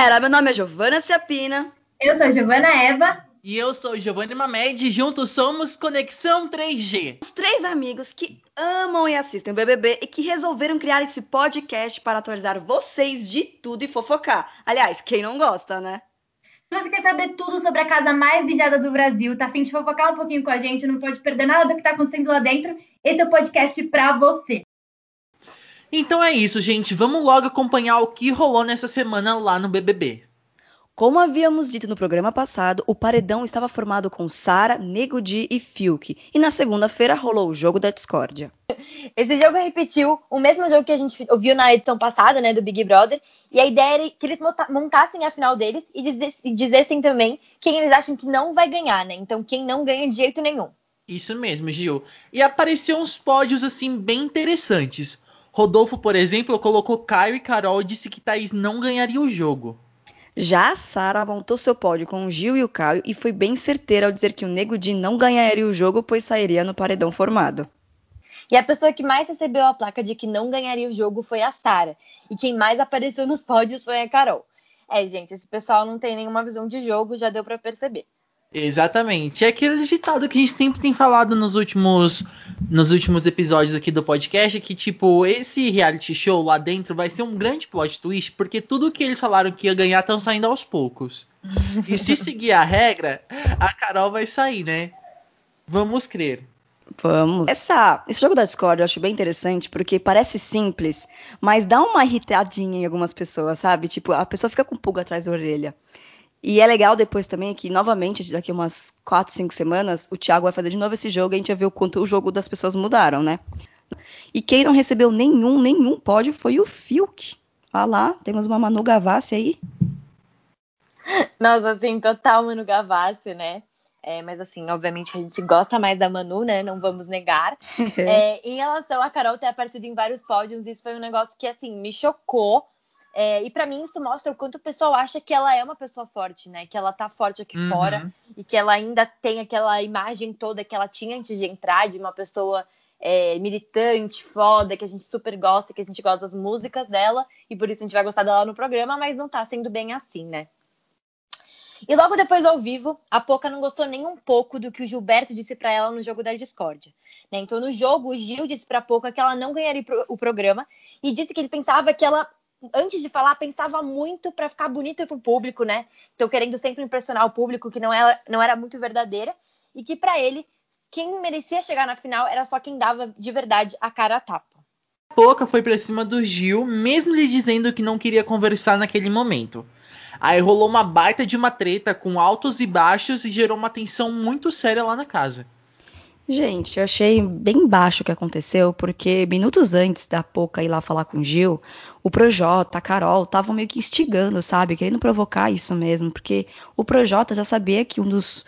galera, meu nome é Giovana Ciapina. Eu sou Giovana Eva. E eu sou Giovanni Mamed e juntos somos Conexão 3G. Os três amigos que amam e assistem o BBB e que resolveram criar esse podcast para atualizar vocês de tudo e fofocar. Aliás, quem não gosta, né? Se você quer saber tudo sobre a casa mais vigiada do Brasil, tá afim de fofocar um pouquinho com a gente, não pode perder nada do que tá acontecendo lá dentro, esse é o podcast pra você. Então é isso, gente. Vamos logo acompanhar o que rolou nessa semana lá no BBB. Como havíamos dito no programa passado, o paredão estava formado com Sara, Nego Di e Fiuk. E na segunda-feira rolou o jogo da discórdia. Esse jogo repetiu o mesmo jogo que a gente ouviu na edição passada, né, do Big Brother. E a ideia era que eles montassem a final deles e dizessem também quem eles acham que não vai ganhar, né? Então quem não ganha de jeito nenhum. Isso mesmo, Gil. E apareceu uns pódios assim bem interessantes. Rodolfo, por exemplo, colocou Caio e Carol e disse que Thaís não ganharia o jogo. Já a Sara montou seu pódio com o Gil e o Caio e foi bem certeira ao dizer que o Nego Di não ganharia o jogo, pois sairia no paredão formado. E a pessoa que mais recebeu a placa de que não ganharia o jogo foi a Sara. E quem mais apareceu nos pódios foi a Carol. É, gente, esse pessoal não tem nenhuma visão de jogo, já deu para perceber. Exatamente. É aquele ditado que a gente sempre tem falado nos últimos, nos últimos episódios aqui do podcast, que tipo, esse reality show lá dentro vai ser um grande plot twist, porque tudo que eles falaram que ia ganhar estão saindo aos poucos. e se seguir a regra, a Carol vai sair, né? Vamos crer. Vamos. Essa, esse jogo da Discord eu acho bem interessante porque parece simples, mas dá uma irritadinha em algumas pessoas, sabe? Tipo, a pessoa fica com pulga atrás da orelha. E é legal depois também que, novamente, daqui umas 4, 5 semanas, o Thiago vai fazer de novo esse jogo e a gente vai ver o quanto o jogo das pessoas mudaram, né? E quem não recebeu nenhum, nenhum pódio foi o Fiuk. Olha lá, temos uma Manu Gavassi aí. Nossa, assim, total Manu Gavassi, né? É, mas assim, obviamente a gente gosta mais da Manu, né? Não vamos negar. é, em relação a Carol ter aparecido em vários pódios, isso foi um negócio que, assim, me chocou é, e para mim isso mostra o quanto o pessoal acha que ela é uma pessoa forte, né? Que ela tá forte aqui uhum. fora e que ela ainda tem aquela imagem toda que ela tinha antes de entrar, de uma pessoa é, militante, foda, que a gente super gosta, que a gente gosta das músicas dela e por isso a gente vai gostar dela no programa, mas não tá sendo bem assim, né? E logo depois ao vivo, a Poca não gostou nem um pouco do que o Gilberto disse para ela no jogo da discórdia. Né? Então, no jogo, o Gil disse para a Poca que ela não ganharia o programa e disse que ele pensava que ela antes de falar, pensava muito para ficar bonita para o público, né? Então, querendo sempre impressionar o público, que não era, não era muito verdadeira, e que para ele, quem merecia chegar na final era só quem dava de verdade a cara a tapa. Pouca foi para cima do Gil, mesmo lhe dizendo que não queria conversar naquele momento. Aí rolou uma baita de uma treta com altos e baixos e gerou uma tensão muito séria lá na casa. Gente, eu achei bem baixo o que aconteceu, porque minutos antes da Poca ir lá falar com o Gil, o Projota, a Carol, estavam meio que instigando, sabe? Querendo provocar isso mesmo, porque o Projota já sabia que um dos.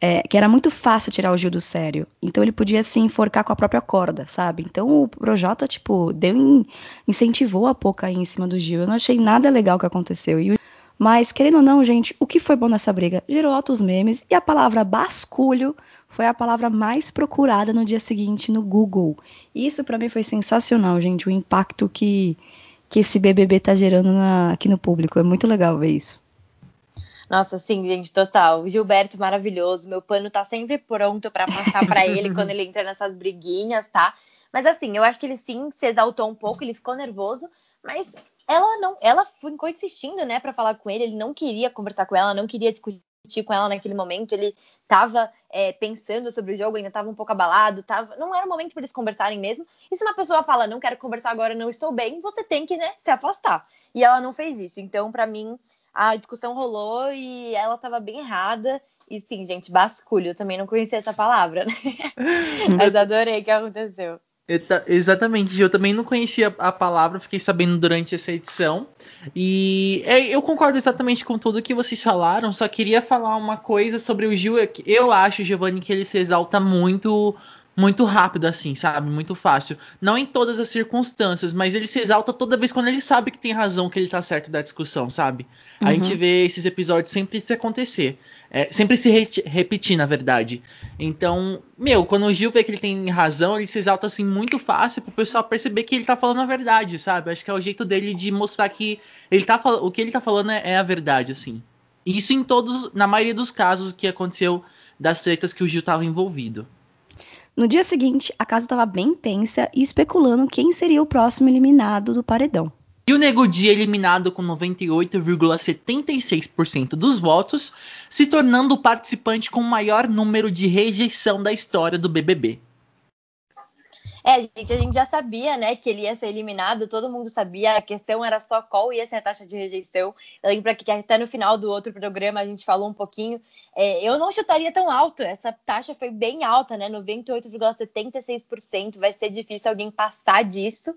É, que era muito fácil tirar o Gil do sério. Então ele podia se enforcar com a própria corda, sabe? Então o Projota, tipo, deu in, incentivou a Poca aí em cima do Gil. Eu não achei nada legal o que aconteceu. E, mas, querendo ou não, gente, o que foi bom nessa briga? Gerou altos memes e a palavra basculho foi a palavra mais procurada no dia seguinte no Google. Isso para mim foi sensacional, gente, o impacto que, que esse BBB tá gerando na, aqui no público. É muito legal ver isso. Nossa, sim, gente, total. Gilberto maravilhoso. Meu pano tá sempre pronto para passar para ele quando ele entra nessas briguinhas, tá? Mas assim, eu acho que ele sim se exaltou um pouco, ele ficou nervoso, mas ela não, ela ficou insistindo, né, para falar com ele, ele não queria conversar com ela, não queria discutir discutir com ela naquele momento. Ele estava é, pensando sobre o jogo, ainda estava um pouco abalado, tava... não era o momento para eles conversarem mesmo. E se uma pessoa fala, não quero conversar agora, não estou bem, você tem que né, se afastar. E ela não fez isso. Então, para mim, a discussão rolou e ela estava bem errada. E sim, gente, basculho. Eu também não conhecia essa palavra, né? Mas adorei o que aconteceu. Exatamente, eu também não conhecia a palavra, fiquei sabendo durante essa edição. E é, eu concordo exatamente com tudo que vocês falaram, só queria falar uma coisa sobre o Gil. Eu acho, Giovanni, que ele se exalta muito muito rápido assim, sabe? Muito fácil. Não em todas as circunstâncias, mas ele se exalta toda vez quando ele sabe que tem razão, que ele tá certo da discussão, sabe? Uhum. A gente vê esses episódios sempre se acontecer. É, sempre se re repetir, na verdade. Então, meu, quando o Gil vê que ele tem razão, ele se exalta assim muito fácil pro pessoal perceber que ele tá falando a verdade, sabe? Acho que é o jeito dele de mostrar que ele tá o que ele tá falando é, é a verdade, assim. Isso em todos, na maioria dos casos que aconteceu das tretas que o Gil tava envolvido. No dia seguinte, a casa estava bem tensa e especulando quem seria o próximo eliminado do paredão. E o Nego Di eliminado com 98,76% dos votos, se tornando o participante com o maior número de rejeição da história do BBB. É, gente, a gente já sabia, né, que ele ia ser eliminado, todo mundo sabia, a questão era só qual ia ser a taxa de rejeição. Eu lembro que até no final do outro programa a gente falou um pouquinho. É, eu não chutaria tão alto, essa taxa foi bem alta, né, 98,76%. Vai ser difícil alguém passar disso.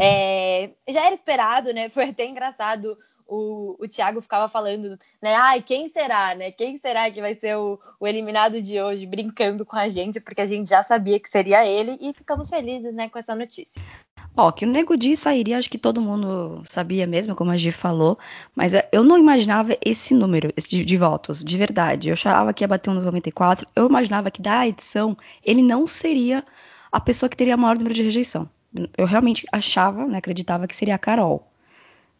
É, já era esperado, né, foi até engraçado o, o Thiago ficava falando, né? Ai, quem será, né? Quem será que vai ser o, o, eliminado de hoje, brincando com a gente, porque a gente já sabia que seria ele e ficamos felizes, né, com essa notícia. Ó, que o Nego Di sairia, acho que todo mundo sabia mesmo, como a Gi falou, mas é, eu não imaginava esse número esse de, de, votos, de verdade. Eu achava que ia bater uns 94, eu imaginava que da edição ele não seria a pessoa que teria maior número de rejeição. Eu realmente achava, né, acreditava que seria a Carol.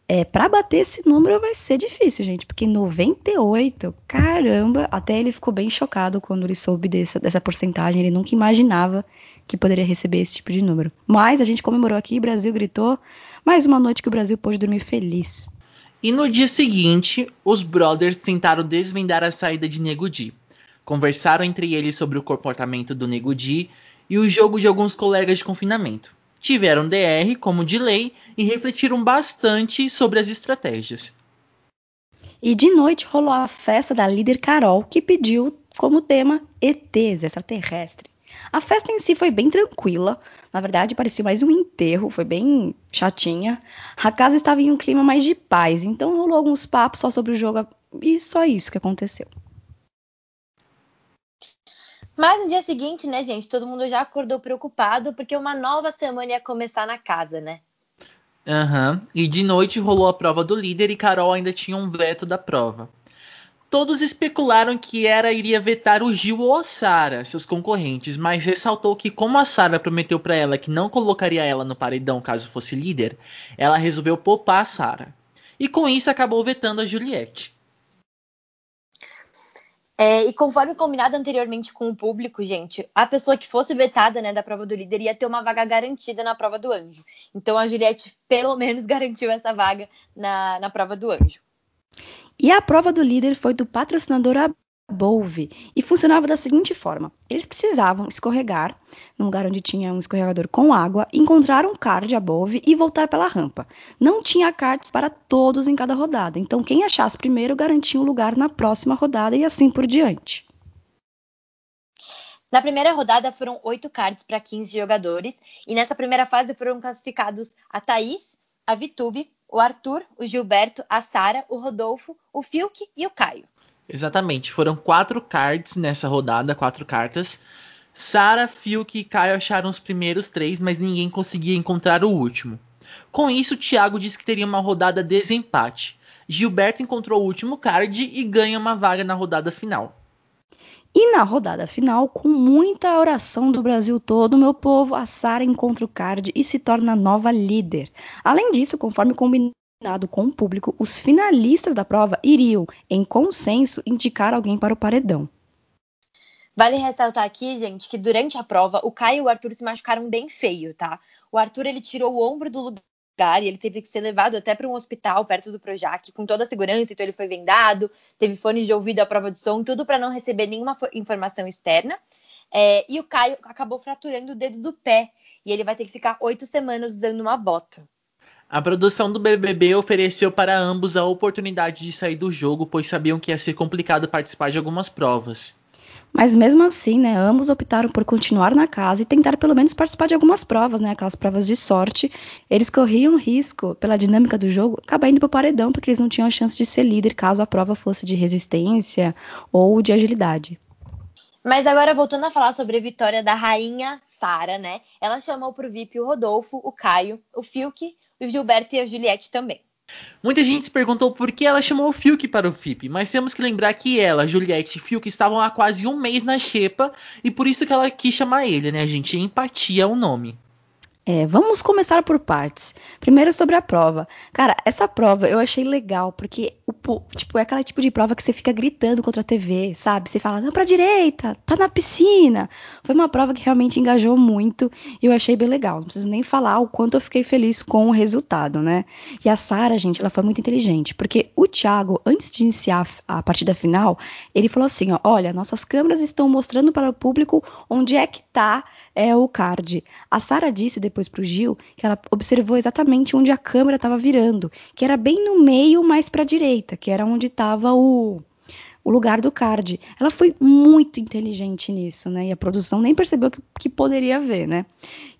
É, para bater esse número vai ser difícil, gente, porque 98, caramba, até ele ficou bem chocado quando ele soube dessa, dessa porcentagem, ele nunca imaginava que poderia receber esse tipo de número. Mas a gente comemorou aqui, o Brasil gritou, mais uma noite que o Brasil pôde dormir feliz. E no dia seguinte, os brothers tentaram desvendar a saída de Nego Di. Conversaram entre eles sobre o comportamento do Nego Di e o jogo de alguns colegas de confinamento tiveram DR como de lei e refletiram bastante sobre as estratégias. E de noite rolou a festa da líder Carol, que pediu como tema ETs, extraterrestre. A festa em si foi bem tranquila, na verdade parecia mais um enterro, foi bem chatinha. A casa estava em um clima mais de paz, então rolou alguns papos só sobre o jogo e só isso que aconteceu. Mas no dia seguinte, né, gente, todo mundo já acordou preocupado porque uma nova semana ia começar na casa, né? Aham. Uhum. E de noite rolou a prova do líder e Carol ainda tinha um veto da prova. Todos especularam que era iria vetar o Gil ou a Sara, seus concorrentes, mas ressaltou que como a Sara prometeu para ela que não colocaria ela no paredão caso fosse líder, ela resolveu poupar a Sara. E com isso acabou vetando a Juliette. É, e conforme combinado anteriormente com o público, gente, a pessoa que fosse vetada né, da prova do líder ia ter uma vaga garantida na prova do anjo. Então a Juliette, pelo menos, garantiu essa vaga na, na prova do anjo. E a prova do líder foi do patrocinador Bove e funcionava da seguinte forma: eles precisavam escorregar num lugar onde tinha um escorregador com água, encontrar um card Above e voltar pela rampa. Não tinha cards para todos em cada rodada, então quem achasse primeiro garantia um lugar na próxima rodada e assim por diante. Na primeira rodada foram oito cards para 15 jogadores e nessa primeira fase foram classificados a Thaís, a Vitube, o Arthur, o Gilberto, a Sara, o Rodolfo, o Fiuk e o Caio. Exatamente. Foram quatro cards nessa rodada, quatro cartas. Sara, Fiuk e Caio acharam os primeiros três, mas ninguém conseguia encontrar o último. Com isso, Thiago disse que teria uma rodada desempate. Gilberto encontrou o último card e ganha uma vaga na rodada final. E na rodada final, com muita oração do Brasil todo, meu povo, a Sara encontra o card e se torna nova líder. Além disso, conforme combinado combinado com o público, os finalistas da prova iriam, em consenso, indicar alguém para o paredão. Vale ressaltar aqui, gente, que durante a prova, o Caio e o Arthur se machucaram bem feio, tá? O Arthur, ele tirou o ombro do lugar e ele teve que ser levado até para um hospital perto do Projac, com toda a segurança, então ele foi vendado, teve fones de ouvido à prova de som, tudo para não receber nenhuma informação externa. É, e o Caio acabou fraturando o dedo do pé e ele vai ter que ficar oito semanas usando uma bota. A produção do BBB ofereceu para ambos a oportunidade de sair do jogo, pois sabiam que ia ser complicado participar de algumas provas. Mas mesmo assim, né, ambos optaram por continuar na casa e tentar pelo menos participar de algumas provas, né, aquelas provas de sorte. Eles corriam risco, pela dinâmica do jogo, acabar indo para o paredão, porque eles não tinham a chance de ser líder caso a prova fosse de resistência ou de agilidade. Mas agora voltando a falar sobre a vitória da rainha Sara, né? Ela chamou pro VIP o Rodolfo, o Caio, o Fiuk, o Gilberto e a Juliette também. Muita gente se perguntou por que ela chamou o Fiuk para o FIP, mas temos que lembrar que ela, Juliette e Fiuk estavam há quase um mês na xepa e por isso que ela quis chamar ele, né, gente? Empatia é o nome. É, vamos começar por partes. Primeiro sobre a prova. Cara, essa prova eu achei legal, porque o, tipo, é aquele tipo de prova que você fica gritando contra a TV, sabe? Você fala, não, pra direita, tá na piscina. Foi uma prova que realmente engajou muito e eu achei bem legal. Não preciso nem falar o quanto eu fiquei feliz com o resultado, né? E a Sara, gente, ela foi muito inteligente, porque o Thiago, antes de iniciar a partida final, ele falou assim: ó, olha, nossas câmeras estão mostrando para o público onde é que tá é, o card. A Sara disse depois pro Gil que ela observou exatamente onde a câmera estava virando, que era bem no meio, mais para a direita, que era onde estava o o lugar do card. Ela foi muito inteligente nisso, né? E a produção nem percebeu que, que poderia ver, né?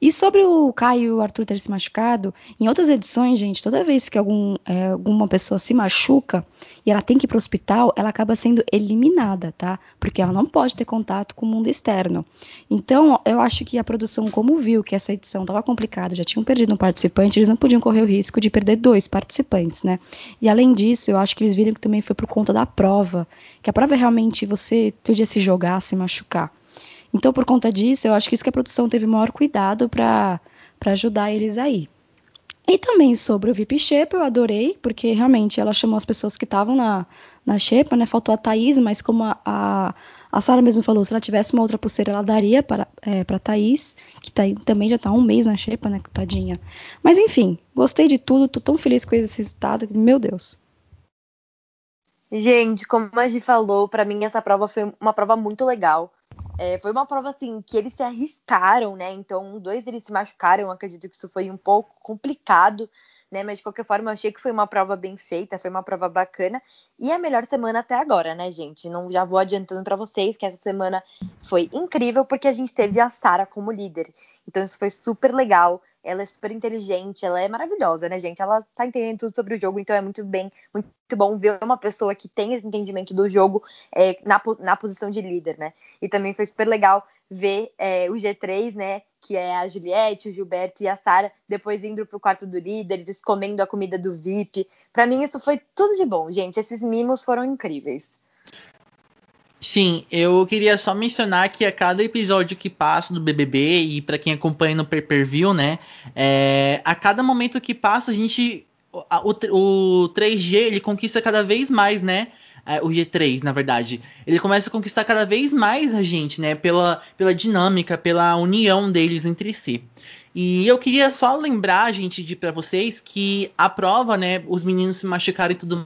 E sobre o Caio e o Arthur terem se machucado, em outras edições, gente, toda vez que algum, é, alguma pessoa se machuca e ela tem que ir para o hospital, ela acaba sendo eliminada, tá? Porque ela não pode ter contato com o mundo externo. Então, eu acho que a produção, como viu que essa edição estava complicada, já tinham perdido um participante, eles não podiam correr o risco de perder dois participantes, né? E além disso, eu acho que eles viram que também foi por conta da prova que a prova é realmente você podia se jogar, se machucar. Então, por conta disso, eu acho que isso que a produção teve maior cuidado para ajudar eles aí. E também sobre o VIP Shepa, eu adorei, porque realmente ela chamou as pessoas que estavam na, na Shepa, né? Faltou a Thaís, mas como a, a, a Sara mesmo falou, se ela tivesse uma outra pulseira, ela daria para é, a Thaís, que tá, também já está um mês na Shepa, né? Tadinha. Mas enfim, gostei de tudo, tô tão feliz com esse resultado, meu Deus. Gente, como a gente falou, para mim essa prova foi uma prova muito legal. É, foi uma prova assim que eles se arriscaram, né? Então, dois eles se machucaram. Acredito que isso foi um pouco complicado, né? Mas de qualquer forma, eu achei que foi uma prova bem feita, foi uma prova bacana e a melhor semana até agora, né, gente? Não já vou adiantando para vocês que essa semana foi incrível porque a gente teve a Sara como líder. Então, isso foi super legal. Ela é super inteligente, ela é maravilhosa, né, gente? Ela tá entendendo tudo sobre o jogo, então é muito bem, muito bom ver uma pessoa que tem esse entendimento do jogo é, na, na posição de líder, né? E também foi super legal ver é, o G3, né? Que é a Juliette, o Gilberto e a Sara, depois indo pro quarto do líder, eles comendo a comida do VIP. Para mim, isso foi tudo de bom, gente. Esses mimos foram incríveis. Sim, eu queria só mencionar que a cada episódio que passa do BBB e para quem acompanha no pay-per-view, né, é, a cada momento que passa a gente o, o, 3G ele conquista cada vez mais, né? É, o G3, na verdade, ele começa a conquistar cada vez mais a gente, né? Pela, pela dinâmica, pela união deles entre si. E eu queria só lembrar, gente, de para vocês que a prova, né? Os meninos se machucaram e tudo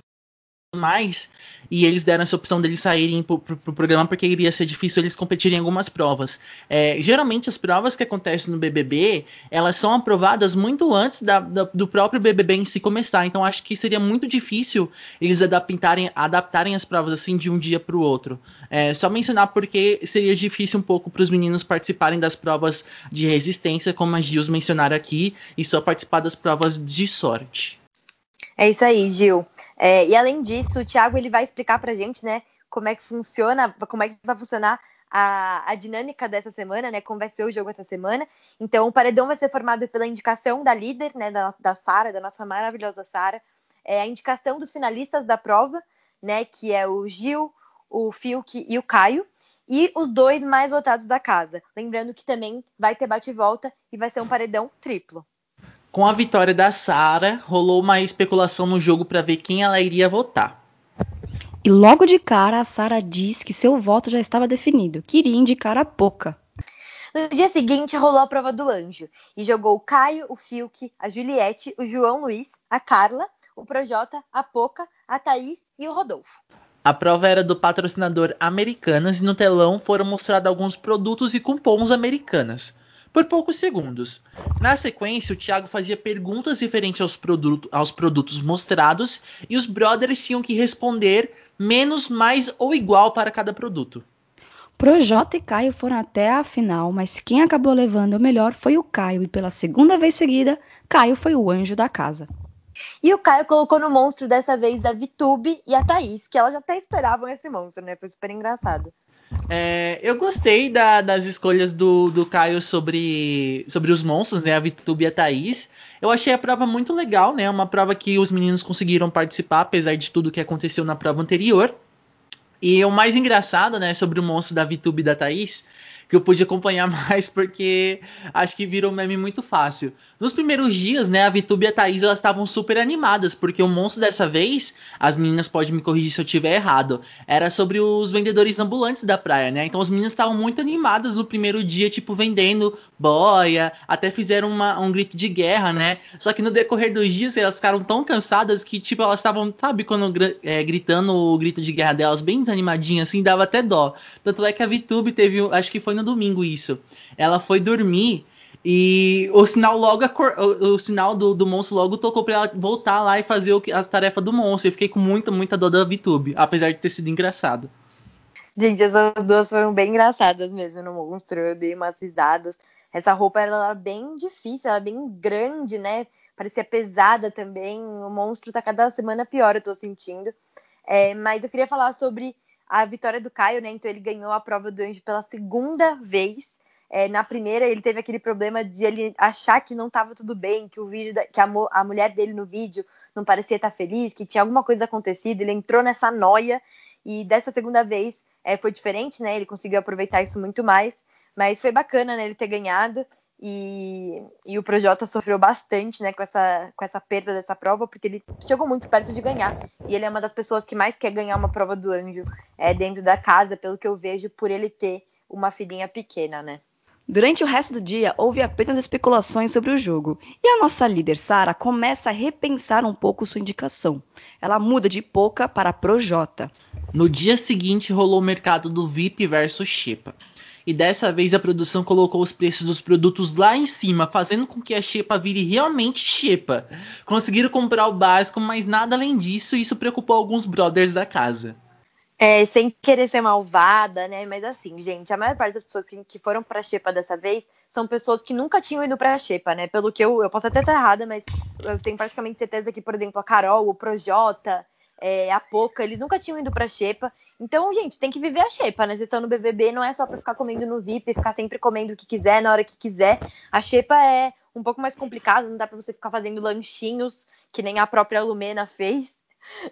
mais, e eles deram essa opção deles saírem pro, pro, pro, programa porque iria ser difícil eles competirem em algumas provas. É, geralmente as provas que acontecem no BBB, elas são aprovadas muito antes da, da, do próprio BBB em si começar, então acho que seria muito difícil eles adaptarem, adaptarem as provas assim de um dia para o outro. É, só mencionar porque seria difícil um pouco para os meninos participarem das provas de resistência, como a Gils mencionaram aqui, e só participar das provas de sorte. É isso aí, Gil. É, e além disso, o Thiago ele vai explicar pra gente, né, como é que funciona, como é que vai funcionar a, a, dinâmica dessa semana, né? Como vai ser o jogo essa semana. Então, o paredão vai ser formado pela indicação da líder, né? Da, da Sara, da nossa maravilhosa Sara. É, a indicação dos finalistas da prova, né? Que é o Gil, o Fiuk e o Caio. E os dois mais votados da casa. Lembrando que também vai ter bate-volta e vai ser um paredão triplo. Com a vitória da Sara, rolou uma especulação no jogo para ver quem ela iria votar. E logo de cara, a Sara diz que seu voto já estava definido, que iria indicar a Poca. No dia seguinte, rolou a prova do anjo e jogou o Caio, o Fiuk, a Juliette, o João Luiz, a Carla, o Projota, a Poca, a Thaís e o Rodolfo. A prova era do patrocinador Americanas e no telão foram mostrados alguns produtos e cupons Americanas por poucos segundos. Na sequência, o Thiago fazia perguntas referentes aos, produto, aos produtos mostrados e os brothers tinham que responder menos, mais ou igual para cada produto. Projota e Caio foram até a final, mas quem acabou levando o melhor foi o Caio, e pela segunda vez seguida, Caio foi o anjo da casa. E o Caio colocou no monstro dessa vez a Vitube e a Thaís, que elas já até esperavam esse monstro, né? Foi super engraçado. É, eu gostei da, das escolhas do, do Caio sobre, sobre os monstros, né? A Vitube e a Thaís. Eu achei a prova muito legal, né? Uma prova que os meninos conseguiram participar, apesar de tudo que aconteceu na prova anterior. E o mais engraçado, né, sobre o monstro da Vitube e da Thaís, que eu pude acompanhar mais porque acho que virou um meme muito fácil. Nos primeiros dias, né, a Vitube e a Thaís elas estavam super animadas, porque o monstro dessa vez, as meninas podem me corrigir se eu tiver errado, era sobre os vendedores ambulantes da praia, né? Então as meninas estavam muito animadas no primeiro dia, tipo, vendendo boia, até fizeram uma, um grito de guerra, né? Só que no decorrer dos dias elas ficaram tão cansadas que, tipo, elas estavam, sabe, quando é, gritando o grito de guerra delas, bem desanimadinhas, assim, dava até dó. Tanto é que a Vitube teve, acho que foi no domingo isso. Ela foi dormir e o sinal logo o, o sinal do, do monstro logo tocou pra ela voltar lá e fazer o, as tarefas do monstro. Eu fiquei com muita, muita dor da VTube, apesar de ter sido engraçado. Gente, essas duas foram bem engraçadas mesmo no monstro. Eu dei umas risadas. Essa roupa era bem difícil, ela bem grande, né? Parecia pesada também. O monstro tá cada semana pior, eu tô sentindo. É, mas eu queria falar sobre a vitória do Caio, né? Então ele ganhou a prova do anjo pela segunda vez. É, na primeira, ele teve aquele problema de ele achar que não estava tudo bem, que o vídeo, da, que a, a, mulher dele no vídeo não parecia estar feliz, que tinha alguma coisa acontecido. Ele entrou nessa noia e dessa segunda vez é, foi diferente, né? Ele conseguiu aproveitar isso muito mais, mas foi bacana, né? Ele ter ganhado e, e o Projota sofreu bastante, né? Com essa, com essa perda dessa prova, porque ele chegou muito perto de ganhar e ele é uma das pessoas que mais quer ganhar uma prova do Anjo é, dentro da casa, pelo que eu vejo, por ele ter uma filhinha pequena, né? Durante o resto do dia, houve apenas especulações sobre o jogo, e a nossa líder Sara começa a repensar um pouco sua indicação. Ela muda de Poca para Projota. No dia seguinte, rolou o mercado do VIP versus Xepa. E dessa vez a produção colocou os preços dos produtos lá em cima, fazendo com que a Xepa vire realmente Xepa. Conseguiram comprar o básico, mas nada além disso, e isso preocupou alguns brothers da casa. É, sem querer ser malvada, né? Mas assim, gente, a maior parte das pessoas que foram pra Xepa dessa vez são pessoas que nunca tinham ido pra Xepa, né? Pelo que eu, eu posso até estar errada, mas eu tenho praticamente certeza que, por exemplo, a Carol, o Projota, é, a Poca, eles nunca tinham ido pra Xepa. Então, gente, tem que viver a Xepa, né? Vocês estão no BBB, não é só pra ficar comendo no VIP, ficar sempre comendo o que quiser, na hora que quiser. A Xepa é um pouco mais complicada, não dá pra você ficar fazendo lanchinhos, que nem a própria Lumena fez.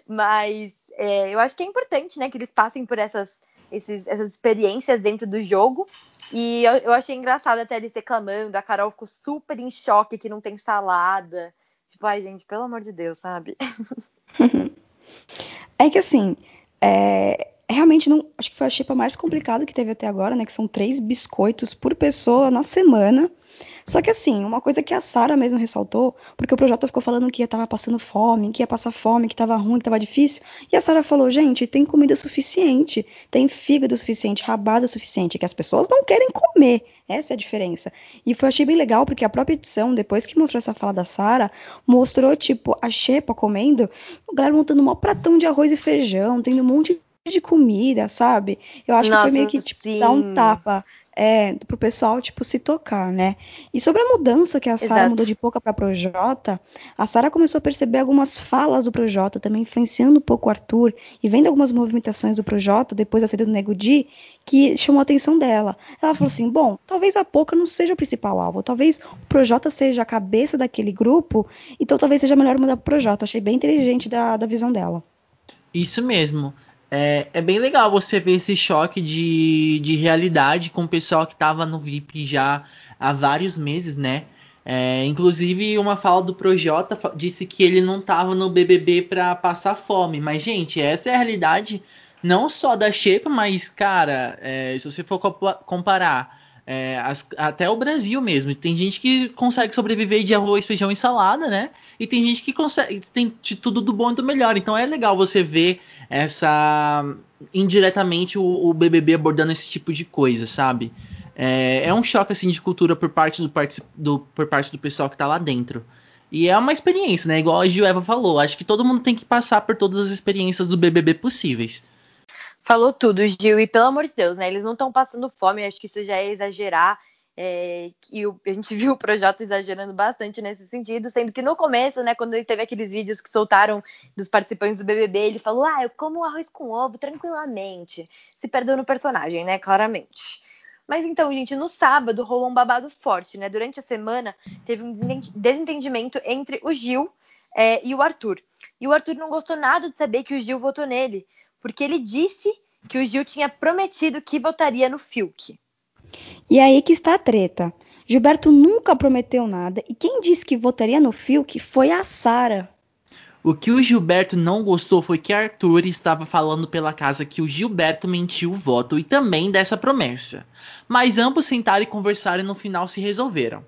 Mas é, eu acho que é importante, né, que eles passem por essas, esses, essas experiências dentro do jogo. E eu, eu, achei engraçado até eles reclamando. A Carol ficou super em choque que não tem salada. Tipo, ai, gente, pelo amor de Deus, sabe? é que assim, é, realmente não. Acho que foi a chipa mais complicada que teve até agora, né? Que são três biscoitos por pessoa na semana. Só que assim, uma coisa que a Sara mesmo ressaltou, porque o projeto ficou falando que ia passando fome, que ia passar fome, que tava ruim, que tava difícil, e a Sara falou, gente, tem comida suficiente, tem fígado suficiente, rabada suficiente, que as pessoas não querem comer. Essa é a diferença. E foi achei bem legal porque a própria edição, depois que mostrou essa fala da Sara, mostrou tipo a Xepa comendo, o galera montando um pratão de arroz e feijão, tendo um monte de comida, sabe? Eu acho Nossa, que foi meio que tipo sim. dar um tapa é, pro pessoal, tipo, se tocar, né? E sobre a mudança que a Sara mudou de pouca para Projota, a Sara começou a perceber algumas falas do Projota, também influenciando um pouco o Arthur, e vendo algumas movimentações do Projota, depois da saída do Nego Di, que chamou a atenção dela. Ela falou assim, bom, talvez a Poca não seja o principal alvo, talvez o Projota seja a cabeça daquele grupo, então talvez seja melhor mudar pro Projota. Achei bem inteligente da, da visão dela. Isso mesmo. É, é, bem legal você ver esse choque de, de realidade com o pessoal que estava no VIP já há vários meses, né? É, inclusive, uma fala do Projota disse que ele não estava no BBB para passar fome. Mas, gente, essa é a realidade não só da Xepa, mas, cara, é, se você for comparar é, as, até o Brasil mesmo. Tem gente que consegue sobreviver de arroz, feijão e salada, né? E tem gente que consegue tem de tudo do bom e do melhor. Então é legal você ver essa indiretamente o, o BBB abordando esse tipo de coisa, sabe? É, é, um choque assim de cultura por parte do, do, por parte do pessoal que tá lá dentro. E é uma experiência, né? Igual a Gil falou. Acho que todo mundo tem que passar por todas as experiências do BBB possíveis. Falou tudo, Gil. E pelo amor de Deus, né? Eles não estão passando fome. Acho que isso já é exagerar. É, e o, a gente viu o Projota exagerando bastante nesse sentido, sendo que no começo, né, quando ele teve aqueles vídeos que soltaram dos participantes do BBB, ele falou: Ah, eu como arroz com ovo tranquilamente. Se perdeu no personagem, né, claramente. Mas então, gente, no sábado rolou um babado forte, né? Durante a semana teve um desentendimento entre o Gil é, e o Arthur. E o Arthur não gostou nada de saber que o Gil votou nele, porque ele disse que o Gil tinha prometido que votaria no Fiuk. E aí que está a treta. Gilberto nunca prometeu nada e quem disse que votaria no Fiuk foi a Sara. O que o Gilberto não gostou foi que Arthur estava falando pela casa que o Gilberto mentiu o voto e também dessa promessa. Mas ambos sentaram e conversaram e no final se resolveram.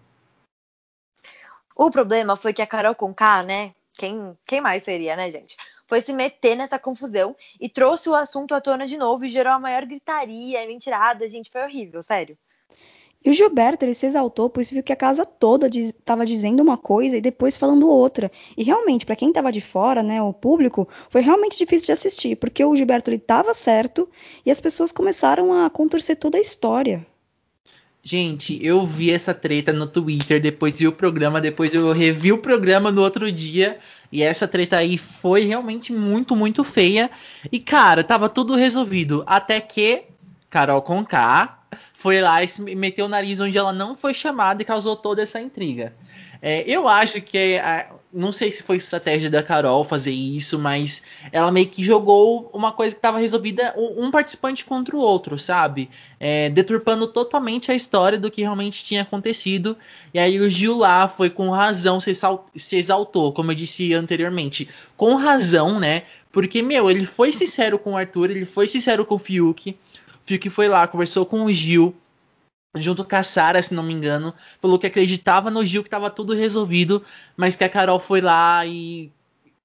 O problema foi que a Carol Conká, né? Quem, quem mais seria, né, gente? Foi se meter nessa confusão e trouxe o assunto à tona de novo e gerou a maior gritaria, mentirada, gente, foi horrível, sério. E o Gilberto, ele se exaltou, pois viu que a casa toda estava diz, dizendo uma coisa e depois falando outra. E realmente, para quem estava de fora, né, o público, foi realmente difícil de assistir, porque o Gilberto ele estava certo e as pessoas começaram a contorcer toda a história. Gente, eu vi essa treta no Twitter, depois vi o programa, depois eu revi o programa no outro dia. E essa treta aí foi realmente muito, muito feia. E, cara, tava tudo resolvido. Até que Carol Conká foi lá e meteu o nariz onde ela não foi chamada e causou toda essa intriga. É, eu acho que, não sei se foi estratégia da Carol fazer isso, mas ela meio que jogou uma coisa que estava resolvida um, participante contra o outro, sabe? É, deturpando totalmente a história do que realmente tinha acontecido. E aí o Gil lá foi com razão, se, se exaltou, como eu disse anteriormente, com razão, né? Porque, meu, ele foi sincero com o Arthur, ele foi sincero com o Fiuk. O Fiuk foi lá, conversou com o Gil junto com a Sara, se não me engano, falou que acreditava no Gil que estava tudo resolvido, mas que a Carol foi lá e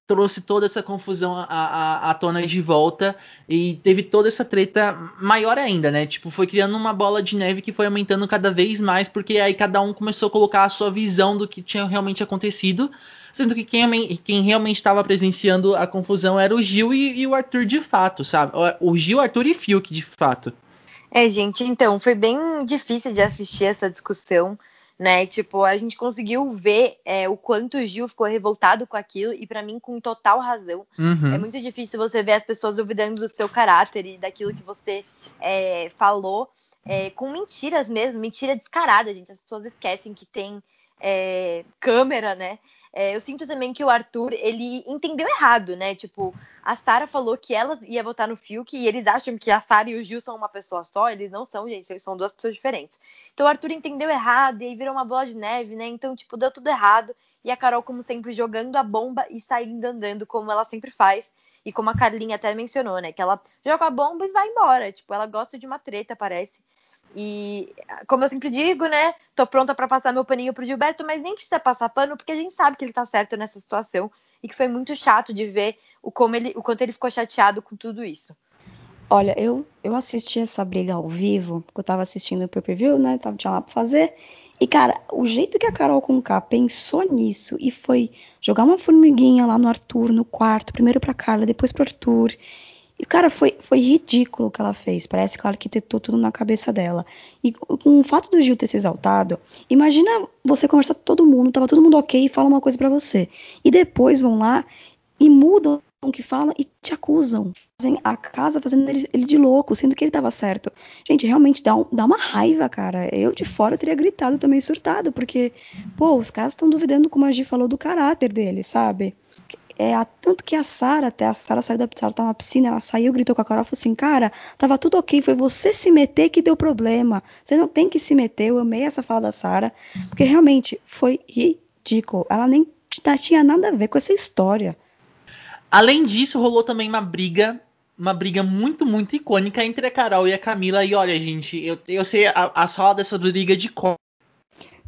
trouxe toda essa confusão à, à, à, tona de volta e teve toda essa treta maior ainda, né? Tipo, foi criando uma bola de neve que foi aumentando cada vez mais, porque aí cada um começou a colocar a sua visão do que tinha realmente acontecido, sendo que quem, quem realmente estava presenciando a confusão era o Gil e, e, o Arthur de fato, sabe? O Gil, Arthur e Fiuk de fato. É, gente, então, foi bem difícil de assistir essa discussão, né? Tipo, a gente conseguiu ver é, o quanto o Gil ficou revoltado com aquilo, e para mim, com total razão. Uhum. É muito difícil você ver as pessoas duvidando do seu caráter e daquilo que você é, falou, é, com mentiras mesmo, mentira descarada, gente. As pessoas esquecem que tem é, câmera, né? É, eu sinto também que o Arthur, ele entendeu errado, né? Tipo, a Sara falou que ela ia votar no Fiuk e eles acham que a Sara e o Gil são uma pessoa só. Eles não são, gente, eles são duas pessoas diferentes. Então o Arthur entendeu errado e aí virou uma bola de neve, né? Então, tipo, deu tudo errado. E a Carol, como sempre, jogando a bomba e saindo andando, como ela sempre faz. E como a Carlinha até mencionou, né? Que ela joga a bomba e vai embora. Tipo, ela gosta de uma treta, parece. E, como eu sempre digo, né? Tô pronta para passar meu paninho pro Gilberto, mas nem precisa passar pano, porque a gente sabe que ele tá certo nessa situação e que foi muito chato de ver o, como ele, o quanto ele ficou chateado com tudo isso. Olha, eu, eu assisti essa briga ao vivo, porque eu tava assistindo o pay-per-view, né? Tava, tinha lá pra fazer. E, cara, o jeito que a Carol Conká pensou nisso e foi jogar uma formiguinha lá no Arthur, no quarto, primeiro pra Carla, depois pro Arthur, e, cara, foi, foi ridículo o que ela fez. Parece que ela arquitetou tudo na cabeça dela. E com o fato do Gil ter se exaltado, imagina você conversar com todo mundo, tava todo mundo ok e fala uma coisa para você. E depois vão lá e mudam o que falam e te acusam. Fazem a casa fazendo ele, ele, de louco, sendo que ele tava certo. Gente, realmente dá, um, dá uma raiva, cara. Eu de fora teria gritado também surtado, porque, pô, os caras estão duvidando, como a Gi falou, do caráter dele, sabe? É, tanto que a Sara, até a Sara saiu da Sara tá na piscina, ela saiu, gritou com a Carol, falou assim, cara, tava tudo ok, foi você se meter que deu problema. Você não tem que se meter. Eu amei essa fala da Sara, porque realmente foi ridículo. Ela nem tinha nada a ver com essa história. Além disso, rolou também uma briga uma briga muito, muito icônica entre a Carol e a Camila. E olha, gente, eu, eu sei a, as falas dessa briga de cor.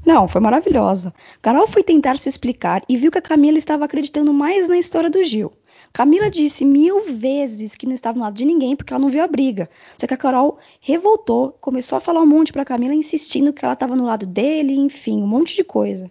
Não, foi maravilhosa. Carol foi tentar se explicar e viu que a Camila estava acreditando mais na história do Gil. Camila disse mil vezes que não estava no lado de ninguém porque ela não viu a briga. Só que a Carol revoltou, começou a falar um monte para Camila, insistindo que ela estava no lado dele, enfim, um monte de coisa.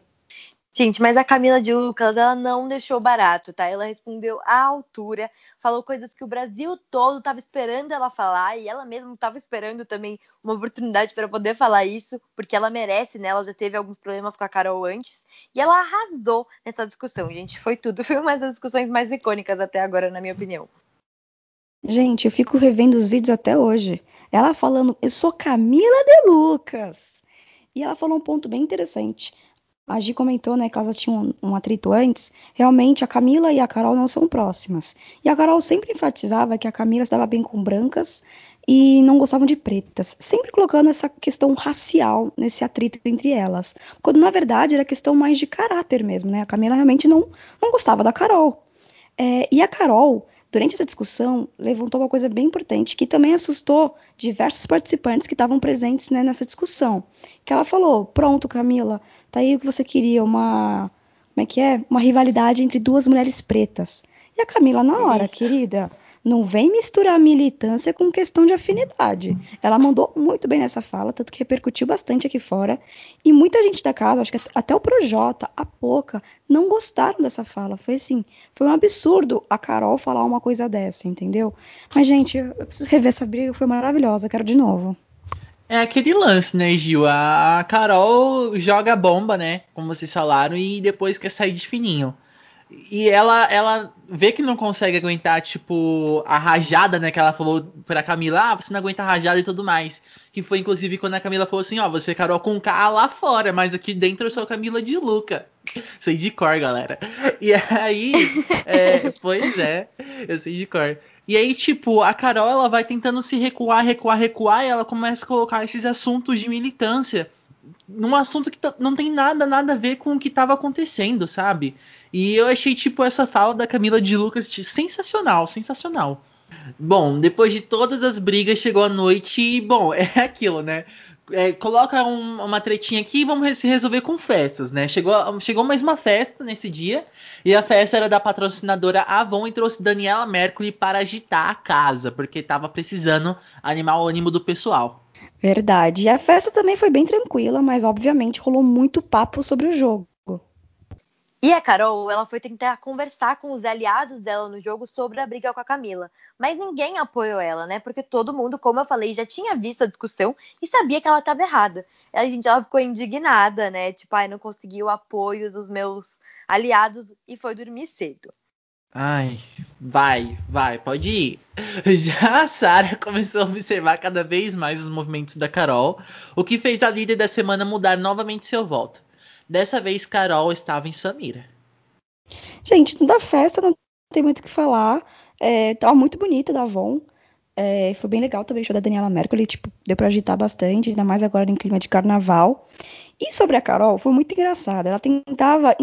Gente, mas a Camila de Lucas, ela não deixou barato, tá? Ela respondeu à altura, falou coisas que o Brasil todo estava esperando ela falar e ela mesma estava esperando também uma oportunidade para poder falar isso, porque ela merece, né? Ela já teve alguns problemas com a Carol antes e ela arrasou nessa discussão, gente. Foi tudo, foi uma das discussões mais icônicas até agora, na minha opinião. Gente, eu fico revendo os vídeos até hoje. Ela falando, eu sou Camila de Lucas. E ela falou um ponto bem interessante a Gi comentou, né, que elas tinham um, um, atrito antes. Realmente, a Camila e a Carol não são próximas. E a Carol sempre enfatizava que a Camila estava bem com brancas e não gostavam de pretas, sempre colocando essa questão racial nesse atrito entre elas, quando na verdade era questão mais de caráter mesmo, né? A Camila realmente não, não gostava da Carol. É, e a Carol, durante essa discussão, levantou uma coisa bem importante que também assustou diversos participantes que estavam presentes né, nessa discussão. Que ela falou: Pronto, Camila, Tá aí o que você queria, uma. Como é que é? Uma rivalidade entre duas mulheres pretas. E a Camila, na hora, Isso. querida, não vem misturar militância com questão de afinidade. Ela mandou muito bem nessa fala, tanto que repercutiu bastante aqui fora. E muita gente da casa, acho que até o Projota, a Poca, não gostaram dessa fala. Foi assim, foi um absurdo a Carol falar uma coisa dessa, entendeu? Mas, gente, eu preciso rever essa briga, foi maravilhosa, quero de novo. É aquele lance, né, Gil? A Carol joga bomba, né? Como vocês falaram, e depois quer sair de fininho. E ela, ela vê que não consegue aguentar, tipo, a rajada, né? Que ela falou pra Camila, ah, você não aguenta a rajada e tudo mais. Que foi, inclusive, quando a Camila falou assim, ó, você é Carol com K lá fora, mas aqui dentro eu sou Camila de Luca. Sei de cor, galera. E aí, é, pois é, eu sei de cor. E aí, tipo, a Carol ela vai tentando se recuar, recuar, recuar, e ela começa a colocar esses assuntos de militância num assunto que não tem nada, nada a ver com o que estava acontecendo, sabe? E eu achei, tipo, essa fala da Camila de Lucas sensacional, sensacional. Bom, depois de todas as brigas, chegou a noite e, bom, é aquilo, né? É, coloca um, uma tretinha aqui e vamos se resolver com festas, né? Chegou, chegou mais uma festa nesse dia e a festa era da patrocinadora Avon e trouxe Daniela Mercury para agitar a casa, porque estava precisando animar o ânimo do pessoal. Verdade. E a festa também foi bem tranquila, mas obviamente rolou muito papo sobre o jogo. E a Carol, ela foi tentar conversar com os aliados dela no jogo sobre a briga com a Camila. Mas ninguém apoiou ela, né? Porque todo mundo, como eu falei, já tinha visto a discussão e sabia que ela estava errada. A gente ela ficou indignada, né? Tipo, ai, não consegui o apoio dos meus aliados e foi dormir cedo. Ai, vai, vai, pode ir. Já a Sarah começou a observar cada vez mais os movimentos da Carol, o que fez a líder da semana mudar novamente seu voto. Dessa vez, Carol estava em sua mira. Gente, da festa não tem muito o que falar. É, tava muito bonita da Avon. É, foi bem legal também o show da Daniela Mercury. Tipo, deu pra agitar bastante, ainda mais agora em clima de carnaval. E sobre a Carol, foi muito engraçado. Ela tentava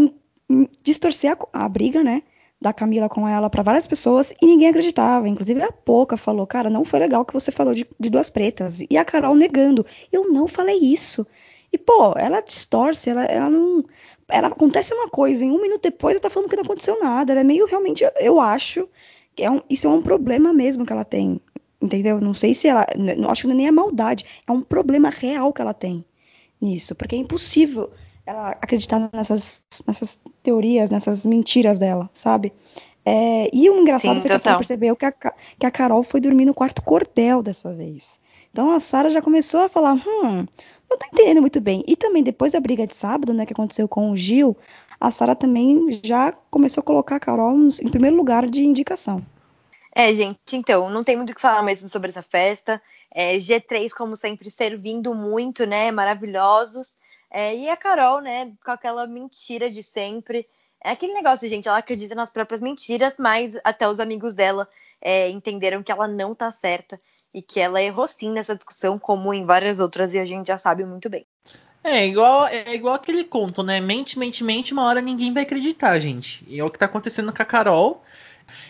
distorcer a, a briga, né? da Camila com ela para várias pessoas e ninguém acreditava. Inclusive a Poca falou, cara, não foi legal que você falou de, de, duas pretas. E a Carol negando, eu não falei isso. E, pô, ela distorce, ela, ela não. Ela acontece uma coisa, em um minuto depois ela tá falando que não aconteceu nada. Ela é meio realmente, eu acho, que é um, isso é um problema mesmo que ela tem. Entendeu? Não sei se ela. Não acho que nem é maldade. É um problema real que ela tem nisso. Porque é impossível ela acreditar nessas, nessas teorias, nessas mentiras dela, sabe? É, e o engraçado Sim, foi que ela percebeu que a, que a Carol foi dormir no quarto cordel dessa vez. Então a Sara já começou a falar: hum, não tô entendendo muito bem. E também depois da briga de sábado, né, que aconteceu com o Gil, a Sara também já começou a colocar a Carol em primeiro lugar de indicação. É, gente, então, não tem muito o que falar mesmo sobre essa festa. É, G3, como sempre, servindo muito, né? Maravilhosos. É, e a Carol, né, com aquela mentira de sempre. É aquele negócio, gente, ela acredita nas próprias mentiras, mas até os amigos dela é, entenderam que ela não tá certa e que ela errou sim nessa discussão, como em várias outras, e a gente já sabe muito bem. É igual, é igual aquele conto, né? Mente, mente, mente, uma hora ninguém vai acreditar, gente. E é o que tá acontecendo com a Carol.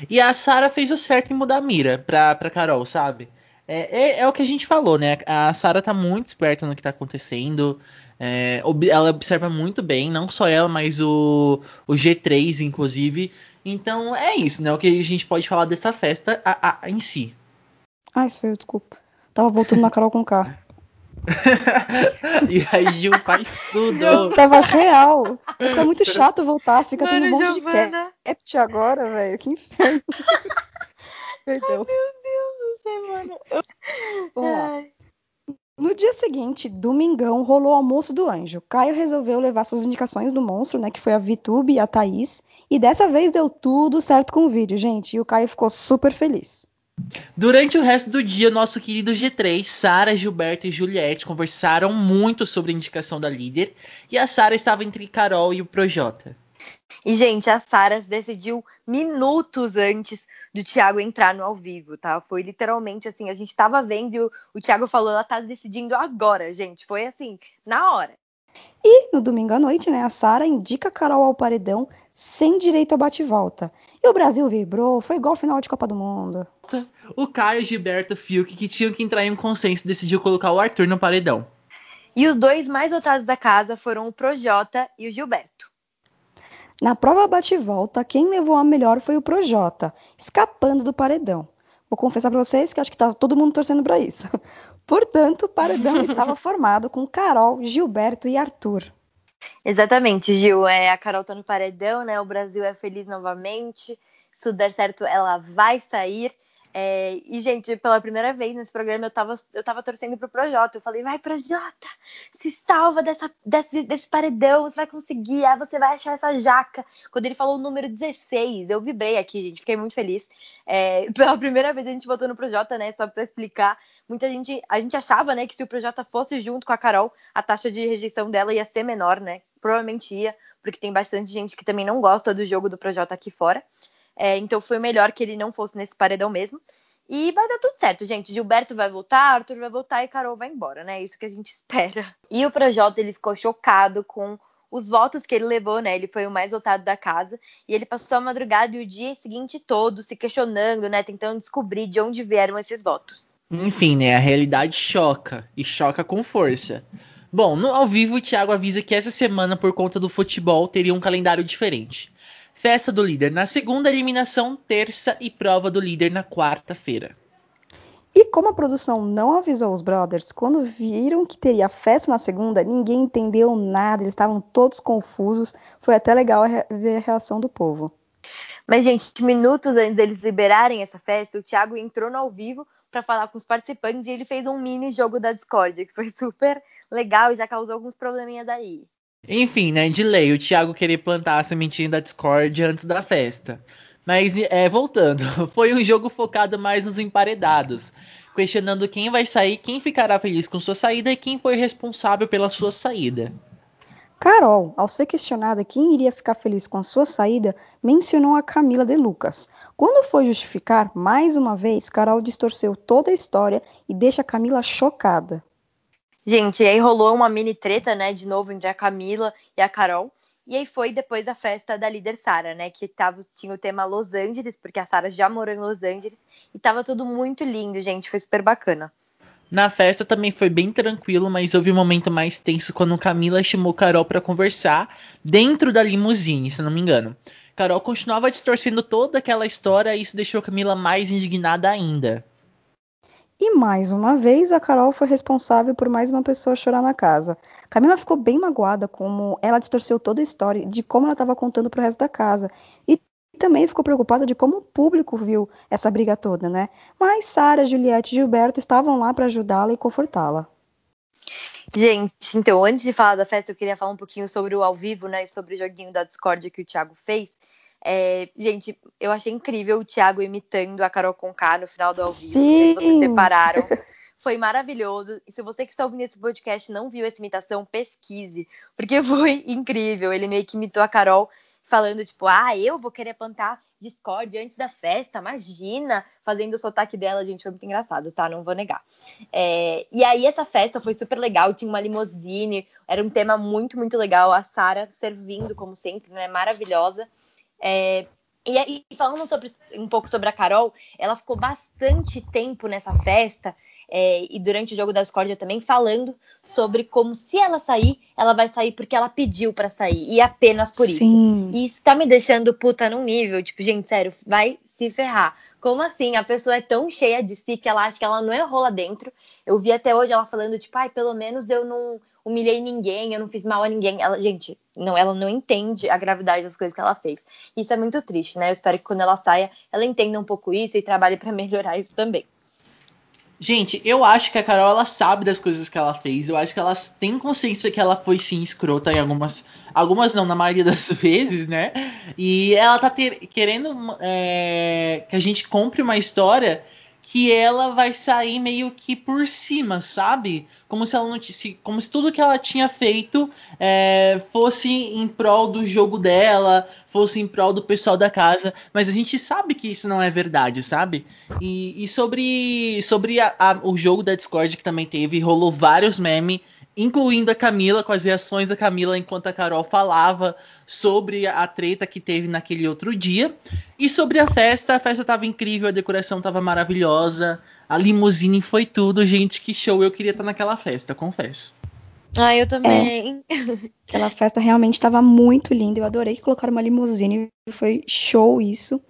E a Sara fez o certo em mudar a mira pra, pra Carol, sabe? É, é, é o que a gente falou, né? A Sara tá muito esperta no que tá acontecendo. É, ela observa muito bem, não só ela, mas o, o G3, inclusive. Então é isso, né? O que a gente pode falar dessa festa a, a, em si. Ah, isso foi, desculpa. Tava voltando na Carol com K. e a Gil faz tudo. Eu tava real. Tá muito chato voltar, fica Mano, tendo um monte Giovana. de capt agora, velho. Que inferno. Perdeu. Meu Deus do céu, mano. Eu- Vamos lá. Ai. No dia seguinte, domingão, rolou o almoço do anjo. Caio resolveu levar suas indicações do monstro, né? Que foi a Vitube e a Thaís. E dessa vez deu tudo certo com o vídeo, gente. E o Caio ficou super feliz. Durante o resto do dia, nosso querido G3, Sara, Gilberto e Juliette conversaram muito sobre a indicação da líder. E a Sara estava entre Carol e o Projota. E, gente, a Sara decidiu minutos antes do Thiago entrar no ao vivo, tá? Foi literalmente assim, a gente tava vendo e o, o Thiago falou, ela tá decidindo agora, gente. Foi assim, na hora. E no domingo à noite, né? A Sara indica a Carol ao paredão sem direito a bate-volta. E o Brasil vibrou, foi igual final de Copa do Mundo. O Caio, Gilberto Fiuk, que tinham que entrar em um consenso, decidiu colocar o Arthur no paredão. E os dois mais votados da casa foram o Projota e o Gilberto. Na prova bate-volta, quem levou a melhor foi o Projota, escapando do paredão. Vou confessar pra vocês que acho que tá todo mundo torcendo pra isso. Portanto, o paredão estava formado com Carol, Gilberto e Arthur. Exatamente, Gil. É, a Carol tá no paredão, né? O Brasil é feliz novamente. Se tudo der certo, ela vai sair. É, e, gente, pela primeira vez nesse programa eu tava, eu tava torcendo pro Projota. Eu falei, vai, Projota, se salva dessa, desse, desse paredão, você vai conseguir, aí você vai achar essa jaca. Quando ele falou o número 16, eu vibrei aqui, gente, fiquei muito feliz. É, pela primeira vez a gente votou no Projota, né? Só pra explicar. Muita gente, a gente achava, né, que se o Projota fosse junto com a Carol, a taxa de rejeição dela ia ser menor, né? Provavelmente ia, porque tem bastante gente que também não gosta do jogo do Projota aqui fora. É, então foi melhor que ele não fosse nesse paredão mesmo. E vai dar tudo certo, gente. Gilberto vai voltar, Arthur vai voltar e Carol vai embora, né? É isso que a gente espera. E o Projota, ele ficou chocado com os votos que ele levou, né? Ele foi o mais votado da casa. E ele passou a madrugada e o dia seguinte todo se questionando, né? Tentando descobrir de onde vieram esses votos. Enfim, né? A realidade choca. E choca com força. Bom, no ao vivo, o Thiago avisa que essa semana, por conta do futebol, teria um calendário diferente. Festa do líder na segunda, eliminação terça e prova do líder na quarta-feira. E como a produção não avisou os brothers, quando viram que teria festa na segunda, ninguém entendeu nada, eles estavam todos confusos. Foi até legal ver a reação do povo. Mas, gente, minutos antes deles liberarem essa festa, o Thiago entrou no ao vivo para falar com os participantes e ele fez um mini jogo da Discord, que foi super legal e já causou alguns probleminhas aí. Enfim, né? De lei, o Thiago querer plantar a sementinha da Discord antes da festa. Mas, é, voltando, foi um jogo focado mais nos emparedados, questionando quem vai sair, quem ficará feliz com sua saída e quem foi responsável pela sua saída. Carol, ao ser questionada quem iria ficar feliz com a sua saída, mencionou a Camila de Lucas. Quando foi justificar, mais uma vez, Carol distorceu toda a história e deixa Camila chocada. Gente, aí rolou uma mini treta, né, de novo entre a Camila e a Carol. E aí foi depois da festa da líder Sara, né, que tava, tinha o tema Los Angeles, porque a Sara já morou em Los Angeles, e tava tudo muito lindo, gente, foi super bacana. Na festa também foi bem tranquilo, mas houve um momento mais tenso quando Camila chamou Carol para conversar dentro da limusine, se não me engano. Carol continuava distorcendo toda aquela história e isso deixou Camila mais indignada ainda. E mais uma vez, a Carol foi responsável por mais uma pessoa chorar na casa. Camila ficou bem magoada como ela distorceu toda a história de como ela estava contando para o resto da casa. E também ficou preocupada de como o público viu essa briga toda, né? Mas Sara, Juliette e Gilberto estavam lá para ajudá-la e confortá-la. Gente, então, antes de falar da festa, eu queria falar um pouquinho sobre o ao vivo, né, e sobre o joguinho da Discord que o Thiago fez. É, gente, eu achei incrível o Thiago imitando a Carol Conká no final do ao vivo. Se vocês Sim. separaram. Foi maravilhoso. E se você que está ouvindo esse podcast não viu essa imitação, pesquise. Porque foi incrível. Ele meio que imitou a Carol falando, tipo, ah, eu vou querer plantar Discord antes da festa, imagina! Fazendo o sotaque dela, gente, foi muito engraçado, tá? Não vou negar. É, e aí essa festa foi super legal, tinha uma limousine, era um tema muito, muito legal. A Sara servindo, como sempre, né? Maravilhosa. É, e, aí, falando sobre, um pouco sobre a Carol, ela ficou bastante tempo nessa festa é, e durante o jogo da discórdia também falando sobre como se ela sair, ela vai sair porque ela pediu para sair e apenas por Sim. isso. E isso tá me deixando puta num nível, tipo, gente, sério, vai se ferrar. Como assim? A pessoa é tão cheia de si que ela acha que ela não errou lá dentro. Eu vi até hoje ela falando, tipo, ai, pelo menos eu não humilhei ninguém, eu não fiz mal a ninguém. Ela, gente, não, ela não entende a gravidade das coisas que ela fez. Isso é muito triste, né? Eu espero que quando ela saia, ela entenda um pouco isso e trabalhe para melhorar isso também. Gente, eu acho que a Carol ela sabe das coisas que ela fez. Eu acho que ela tem consciência que ela foi sim escrota em algumas. Algumas não, na maioria das vezes, né? E ela tá ter, querendo é, que a gente compre uma história que ela vai sair meio que por cima, sabe? Como se ela não se, como se tudo que ela tinha feito é, fosse em prol do jogo dela, fosse em prol do pessoal da casa, mas a gente sabe que isso não é verdade, sabe? E, e sobre sobre a, a, o jogo da Discord que também teve, rolou vários memes incluindo a Camila, com as reações da Camila enquanto a Carol falava sobre a treta que teve naquele outro dia. E sobre a festa, a festa estava incrível, a decoração estava maravilhosa, a limusine foi tudo, gente, que show, eu queria estar naquela festa, confesso. Ah, eu também. É, aquela festa realmente estava muito linda, eu adorei que colocaram uma limusine, foi show isso.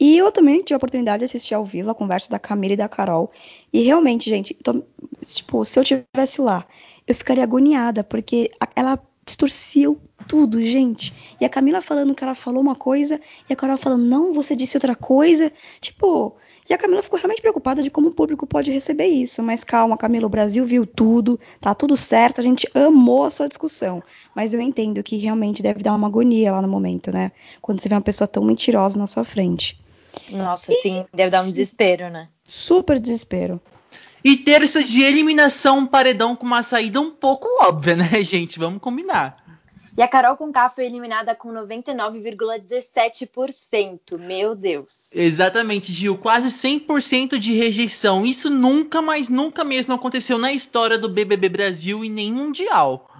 E eu também tive a oportunidade de assistir ao vivo a conversa da Camila e da Carol. E realmente, gente, tô, tipo, se eu tivesse lá, eu ficaria agoniada, porque ela distorceu tudo, gente. E a Camila falando que ela falou uma coisa, e a Carol falando, não, você disse outra coisa. Tipo, e a Camila ficou realmente preocupada de como o público pode receber isso. Mas calma, Camila, o Brasil viu tudo, tá tudo certo, a gente amou a sua discussão. Mas eu entendo que realmente deve dar uma agonia lá no momento, né? Quando você vê uma pessoa tão mentirosa na sua frente. Nossa, e... sim, deve dar um desespero, né? Super desespero. E terça de eliminação, um paredão com uma saída um pouco óbvia, né, gente? Vamos combinar. E a Carol Conká foi eliminada com 99,17%. Meu Deus. Exatamente, Gil. Quase 100% de rejeição. Isso nunca, mas nunca mesmo aconteceu na história do BBB Brasil e nem mundial.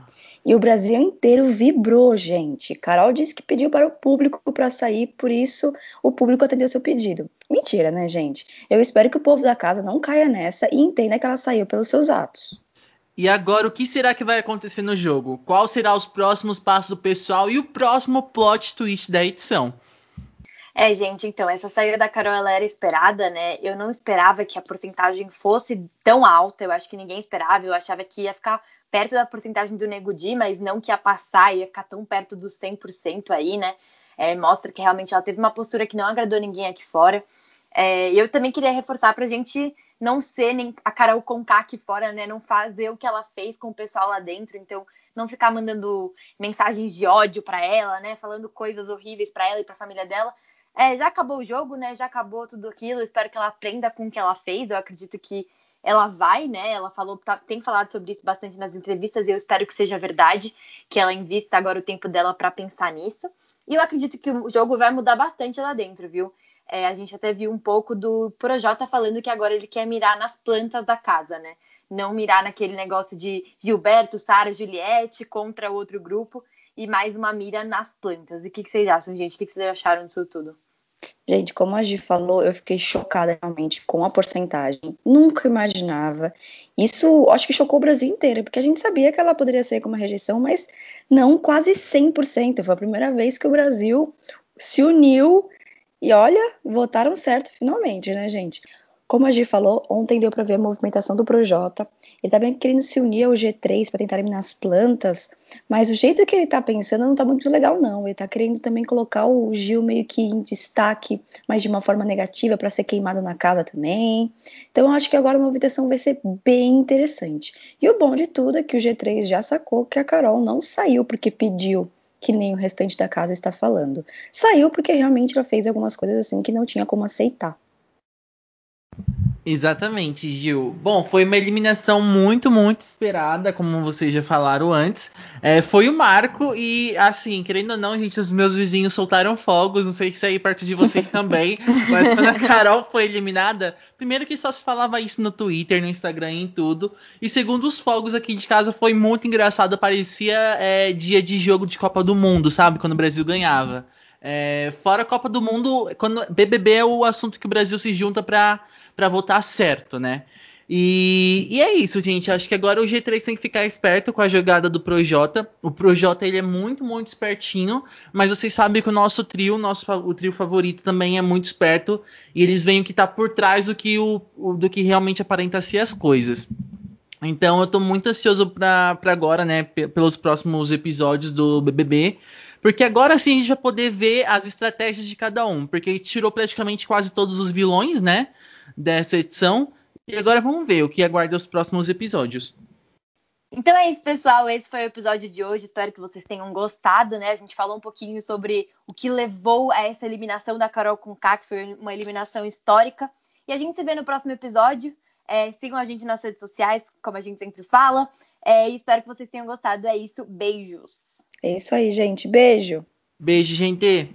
E o Brasil inteiro vibrou, gente. Carol disse que pediu para o público para sair, por isso o público atendeu seu pedido. Mentira, né, gente? Eu espero que o povo da casa não caia nessa e entenda que ela saiu pelos seus atos. E agora, o que será que vai acontecer no jogo? Qual será os próximos passos do pessoal e o próximo plot twist da edição? É, gente, então, essa saída da Carol ela era esperada, né? Eu não esperava que a porcentagem fosse tão alta, eu acho que ninguém esperava, eu achava que ia ficar perto da porcentagem do Nego Di, mas não que ia passar, ia ficar tão perto dos 100% aí, né? É, mostra que realmente ela teve uma postura que não agradou ninguém aqui fora. É, eu também queria reforçar pra gente não ser nem a Carol Conká aqui fora, né? Não fazer o que ela fez com o pessoal lá dentro. Então, não ficar mandando mensagens de ódio para ela, né? Falando coisas horríveis para ela e para a família dela. É, já acabou o jogo, né? Já acabou tudo aquilo. Espero que ela aprenda com o que ela fez. Eu acredito que ela vai, né? Ela falou, tá, tem falado sobre isso bastante nas entrevistas e eu espero que seja verdade, que ela invista agora o tempo dela para pensar nisso. E eu acredito que o jogo vai mudar bastante lá dentro, viu? É, a gente até viu um pouco do Projota falando que agora ele quer mirar nas plantas da casa, né? Não mirar naquele negócio de Gilberto, Sara, Juliette contra outro grupo e mais uma mira nas plantas. E o que, que, vocês acham, gente? O que, que vocês acharam disso tudo? Gente, como a Gi falou, eu fiquei chocada realmente com a porcentagem. Nunca imaginava. Isso acho que chocou o Brasil inteiro, porque a gente sabia que ela poderia ser com uma rejeição, mas não quase 100%. Foi a primeira vez que o Brasil se uniu e olha, votaram certo finalmente, né, gente? Como a Gi falou, ontem deu para ver a movimentação do Projota. Ele tá bem querendo se unir ao G3 para tentar eliminar as plantas, mas o jeito que ele tá pensando não tá muito legal, não. Ele tá querendo também colocar o Gil meio que em destaque, mas de uma forma negativa, para ser queimado na casa também. Então eu acho que agora a movimentação vai ser bem interessante. E o bom de tudo é que o G3 já sacou que a Carol não saiu porque pediu que nem o restante da casa está falando. Saiu porque realmente ela fez algumas coisas assim que não tinha como aceitar. Exatamente, Gil. Bom, foi uma eliminação muito, muito esperada, como vocês já falaram antes. É, foi o Marco e, assim, querendo ou não, gente, os meus vizinhos soltaram fogos. Não sei se aí perto de vocês também. mas quando a Carol foi eliminada, primeiro que só se falava isso no Twitter, no Instagram e em tudo. E segundo, os fogos aqui de casa foi muito engraçado. Parecia é, dia de jogo de Copa do Mundo, sabe? Quando o Brasil ganhava. É, fora a Copa do Mundo, quando BBB é o assunto que o Brasil se junta para para votar certo, né? E, e, é isso, gente. Acho que agora o G3 tem que ficar esperto com a jogada do Projota. O Projota ele é muito, muito espertinho, mas vocês sabem que o nosso trio, nosso, o trio favorito também é muito esperto e eles veem o que está por trás do que, o, do que realmente aparenta ser as coisas. Então eu estou muito ansioso para agora, né, pelos próximos episódios do BBB. Porque agora sim a gente vai poder ver as estratégias de cada um. Porque tirou praticamente quase todos os vilões, né? Dessa edição. E agora vamos ver o que aguarda os próximos episódios. Então é isso, pessoal. Esse foi o episódio de hoje. Espero que vocês tenham gostado, né? A gente falou um pouquinho sobre o que levou a essa eliminação da Carol com K, que foi uma eliminação histórica. E a gente se vê no próximo episódio. É, sigam a gente nas redes sociais, como a gente sempre fala. É, e espero que vocês tenham gostado. É isso. Beijos. É isso aí, gente. Beijo. Beijo, gente.